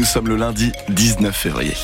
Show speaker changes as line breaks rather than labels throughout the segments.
Nous sommes le lundi 19 février.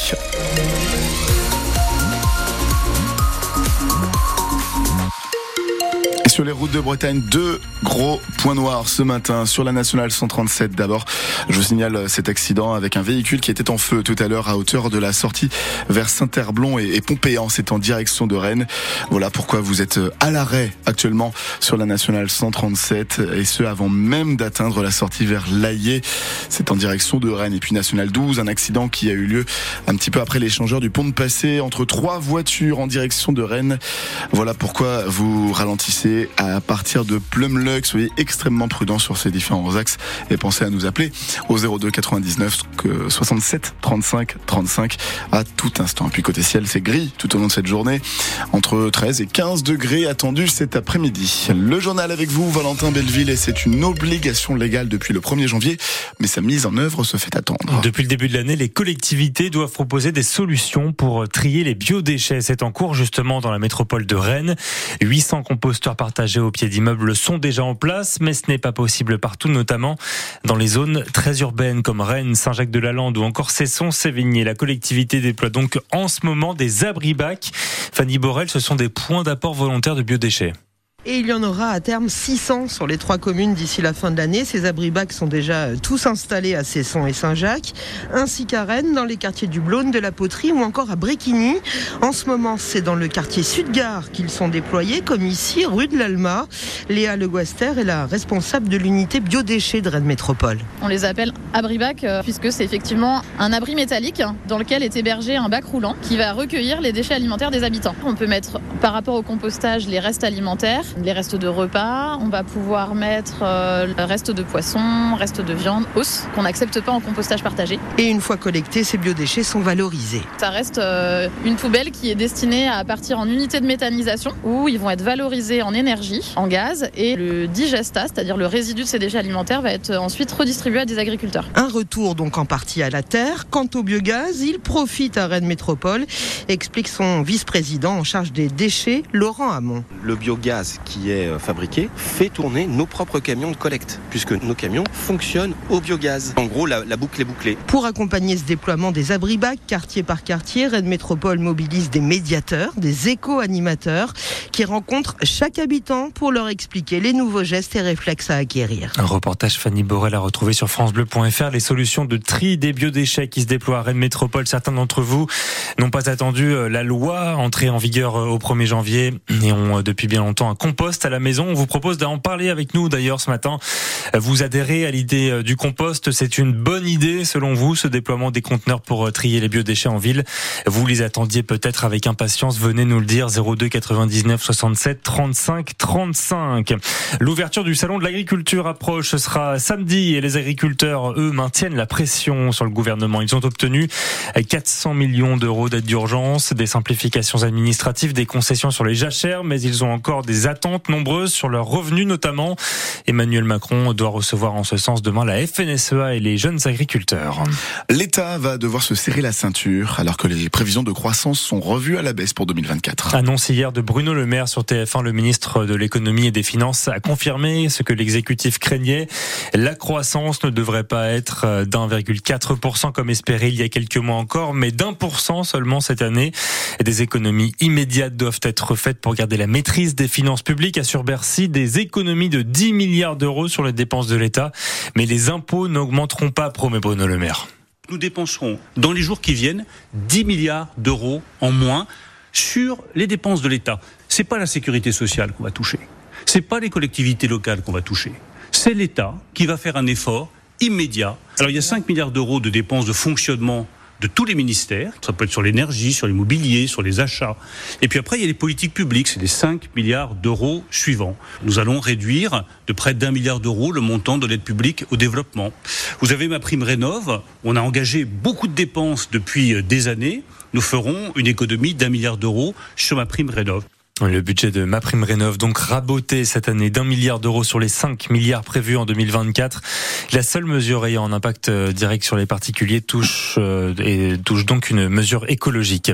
Routes de Bretagne, deux gros points noirs ce matin sur la nationale 137. D'abord, je vous signale cet accident avec un véhicule qui était en feu tout à l'heure à hauteur de la sortie vers Saint-Herblon et, Pompéan. C'est en direction de Rennes. Voilà pourquoi vous êtes à l'arrêt actuellement sur la nationale 137 et ce avant même d'atteindre la sortie vers l'Aillé. C'est en direction de Rennes. Et puis nationale 12, un accident qui a eu lieu un petit peu après l'échangeur du pont de Passé entre trois voitures en direction de Rennes. Voilà pourquoi vous ralentissez à partir de Plumluck. Soyez extrêmement prudents sur ces différents axes et pensez à nous appeler au 02 99 67 35 35 à tout instant. Puis côté ciel, c'est gris tout au long de cette journée, entre 13 et 15 degrés attendus cet après-midi. Le journal avec vous, Valentin Belleville, et c'est une obligation légale depuis le 1er janvier, mais sa mise en œuvre se fait attendre.
Depuis le début de l'année, les collectivités doivent proposer des solutions pour trier les biodéchets. C'est en cours justement dans la métropole de Rennes. 800 composteurs par partagés au pied d'immeubles sont déjà en place, mais ce n'est pas possible partout, notamment dans les zones très urbaines comme Rennes, Saint-Jacques-de-la-Lande ou encore Cesson-Sévigné. La collectivité déploie donc en ce moment des abris-bacs. Fanny Borel, ce sont des points d'apport volontaire de biodéchets.
Et il y en aura à terme 600 sur les trois communes d'ici la fin de l'année. Ces abris-bacs sont déjà euh, tous installés à Cesson et Saint-Jacques, ainsi qu'à Rennes, dans les quartiers du Blône, de la Poterie ou encore à Bréquigny. En ce moment, c'est dans le quartier Sud-Gare qu'ils sont déployés, comme ici, rue de l'Alma. Léa Le Guaster est la responsable de l'unité biodéchets de Rennes Métropole.
On les appelle abri-bacs euh, puisque c'est effectivement un abri métallique dans lequel est hébergé un bac roulant qui va recueillir les déchets alimentaires des habitants. On peut mettre par rapport au compostage les restes alimentaires, les restes de repas. On va pouvoir mettre euh, le reste de poisson, reste de viande, os, qu'on n'accepte pas en compostage partagé.
Et une fois collectés, ces biodéchets sont valorisés.
Ça reste euh, une poubelle qui est destinée à partir en unité de méthanisation, où ils vont être valorisés en énergie, en gaz, et le digesta, c'est-à-dire le résidu de ces déchets alimentaires, va être ensuite redistribué à des agriculteurs.
Un retour donc en partie à la terre. Quant au biogaz, il profite à Rennes Métropole, explique son vice-président en charge des déchets, Laurent Hamon.
Le biogaz qui est euh, fabriqué fait tourner nos propres camions de collecte, puisque nos camions fonctionnent au biogaz. En gros, la, boucle est bouclée.
Pour accompagner ce déploiement des abris-bacs, quartier par quartier, Rennes Métropole mobilise des médiateurs, des éco-animateurs, qui rencontrent chaque habitant pour leur expliquer les nouveaux gestes et réflexes à acquérir.
Un reportage Fanny Borel a retrouvé sur francebleu.fr les solutions de tri des biodéchets qui se déploient à Rennes Métropole. Certains d'entre vous n'ont pas attendu euh, la loi entrée en vigueur euh, au 1er janvier et ont depuis bien longtemps un compost à la maison. On vous propose d'en parler avec nous d'ailleurs ce matin. Vous adhérez à l'idée euh, du compost. C'est une bonne idée selon vous, ce déploiement des conteneurs pour euh, trier les biodéchets en ville. Vous les attendiez peut-être avec impatience. Venez nous le dire 02 99 67 35 35. L'ouverture du salon de l'agriculture approche. Ce sera samedi et les agriculteurs, eux, maintiennent la pression sur le gouvernement. Ils ont obtenu 400 millions d'euros d'aide d'urgence, des simplifications administratives, des concessions sur les jachères, mais ils ont encore des attentes nombreuses sur leurs revenus notamment. Emmanuel Macron doit recevoir en ce sens demain la FNSEA et les jeunes agriculteurs.
L'État va devoir se serrer la ceinture alors que les prévisions de croissance sont revues à la baisse pour 2024.
Annonce hier de Bruno Le Maire sur TF1, le ministre de l'économie et des finances a confirmé ce que l'exécutif craignait. La croissance ne devrait pas être d'1,4% comme espéré il y a quelques mois encore, mais d'un pour cent seulement cette année. Des économies immédiates doivent être faites pour garder la maîtrise des finances publiques, assure Bercy des économies de 10 milliards d'euros sur les dépenses de l'État. Mais les impôts n'augmenteront pas, promet Bruno Le Maire.
Nous dépenserons dans les jours qui viennent 10 milliards d'euros en moins sur les dépenses de l'État. C'est pas la sécurité sociale qu'on va toucher. C'est pas les collectivités locales qu'on va toucher. C'est l'État qui va faire un effort immédiat. Alors il y a 5 milliards d'euros de dépenses de fonctionnement de tous les ministères. Ça peut être sur l'énergie, sur l'immobilier, sur les achats. Et puis après, il y a les politiques publiques. C'est les 5 milliards d'euros suivants. Nous allons réduire de près d'un milliard d'euros le montant de l'aide publique au développement. Vous avez ma prime rénov. On a engagé beaucoup de dépenses depuis des années. Nous ferons une économie d'un milliard d'euros sur ma prime rénov.
Le budget de MaPrimeRénov donc raboté cette année d'un milliard d'euros sur les 5 milliards prévus en 2024. La seule mesure ayant un impact euh, direct sur les particuliers touche euh, et touche donc une mesure écologique.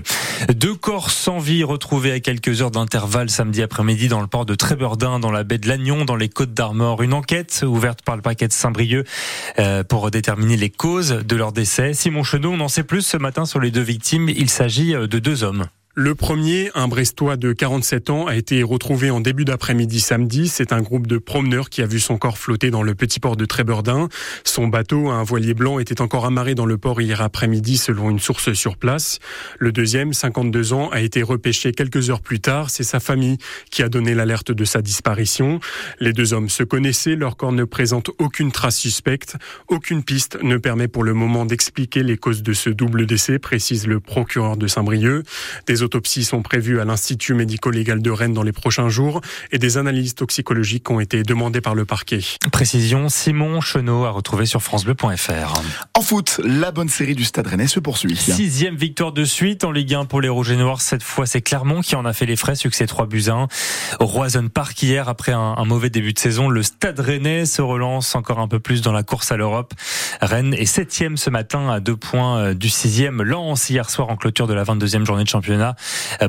Deux corps sans vie retrouvés à quelques heures d'intervalle samedi après-midi dans le port de Trébordin, dans la baie de Lannion, dans les Côtes d'Armor. Une enquête ouverte par le paquet de Saint-Brieuc euh, pour déterminer les causes de leur décès. Simon Chenot, on en sait plus ce matin sur les deux victimes. Il s'agit de deux hommes.
Le premier, un Brestois de 47 ans, a été retrouvé en début d'après-midi samedi. C'est un groupe de promeneurs qui a vu son corps flotter dans le petit port de Trébordin. Son bateau, un voilier blanc, était encore amarré dans le port hier après-midi selon une source sur place. Le deuxième, 52 ans, a été repêché quelques heures plus tard. C'est sa famille qui a donné l'alerte de sa disparition. Les deux hommes se connaissaient. Leur corps ne présente aucune trace suspecte. Aucune piste ne permet pour le moment d'expliquer les causes de ce double décès, précise le procureur de Saint-Brieuc. Des autopsies sont prévues à l'Institut médico-légal de Rennes dans les prochains jours et des analyses toxicologiques ont été demandées par le parquet.
Précision, Simon Chenot a retrouvé sur francebleu.fr.
En foot, la bonne série du Stade Rennais se poursuit.
Sixième victoire de suite en Ligue 1 pour les Rouges et Noirs. Cette fois, c'est Clermont qui en a fait les frais, succès 3 buts 1. Au Roison Park hier, après un, un, mauvais début de saison, le Stade Rennais se relance encore un peu plus dans la course à l'Europe. Rennes est septième ce matin à deux points euh, du sixième. Lance hier soir en clôture de la 22e journée de championnat.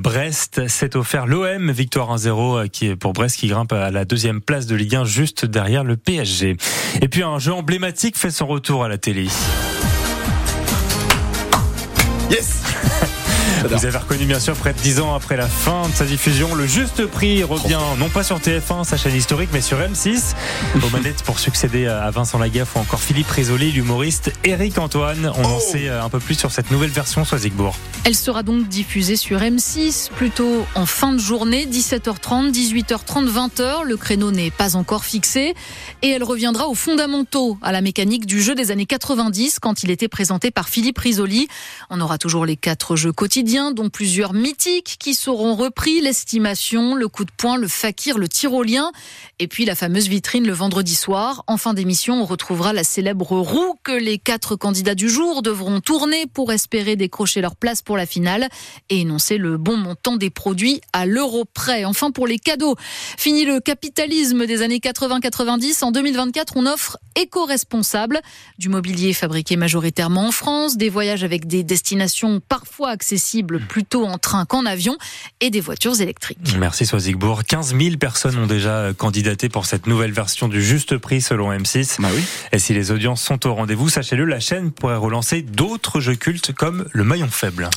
Brest s'est offert l'OM, victoire 1-0 euh, qui pour Brest qui grimpe à la deuxième place de Ligue 1 juste derrière le PSG. Et puis un jeu emblématique fait son retour à la télé.
Yes
Vous avez reconnu bien sûr près de 10 ans après la fin de sa diffusion. Le juste prix revient non pas sur TF1, sa chaîne historique, mais sur M6. Aux manettes pour succéder à Vincent Lagaffe ou encore Philippe Risoli, l'humoriste Eric Antoine. On en sait un peu plus sur cette nouvelle version Soisigbourg.
Elle sera donc diffusée sur M6 plutôt en fin de journée, 17h30, 18h30, 20h. Le créneau n'est pas encore fixé et elle reviendra aux fondamentaux, à la mécanique du jeu des années 90 quand il était présenté par Philippe Risoli. On aura toujours les quatre jeux quotidiens dont plusieurs mythiques qui seront repris, l'estimation, le coup de poing, le fakir, le tyrolien, et puis la fameuse vitrine le vendredi soir. En fin d'émission, on retrouvera la célèbre roue que les quatre candidats du jour devront tourner pour espérer décrocher leur place pour la finale et énoncer le bon montant des produits à l'euro près. Enfin, pour les cadeaux, fini le capitalisme des années 80-90. En 2024, on offre éco-responsable, du mobilier fabriqué majoritairement en France, des voyages avec des destinations parfois accessibles plutôt en train qu'en avion et des voitures électriques.
Merci Soisigbourg. 15 000 personnes ont déjà candidaté pour cette nouvelle version du juste prix selon M6.
Bah oui.
Et si les audiences sont au rendez-vous, sachez-le, la chaîne pourrait relancer d'autres jeux cultes comme le maillon faible.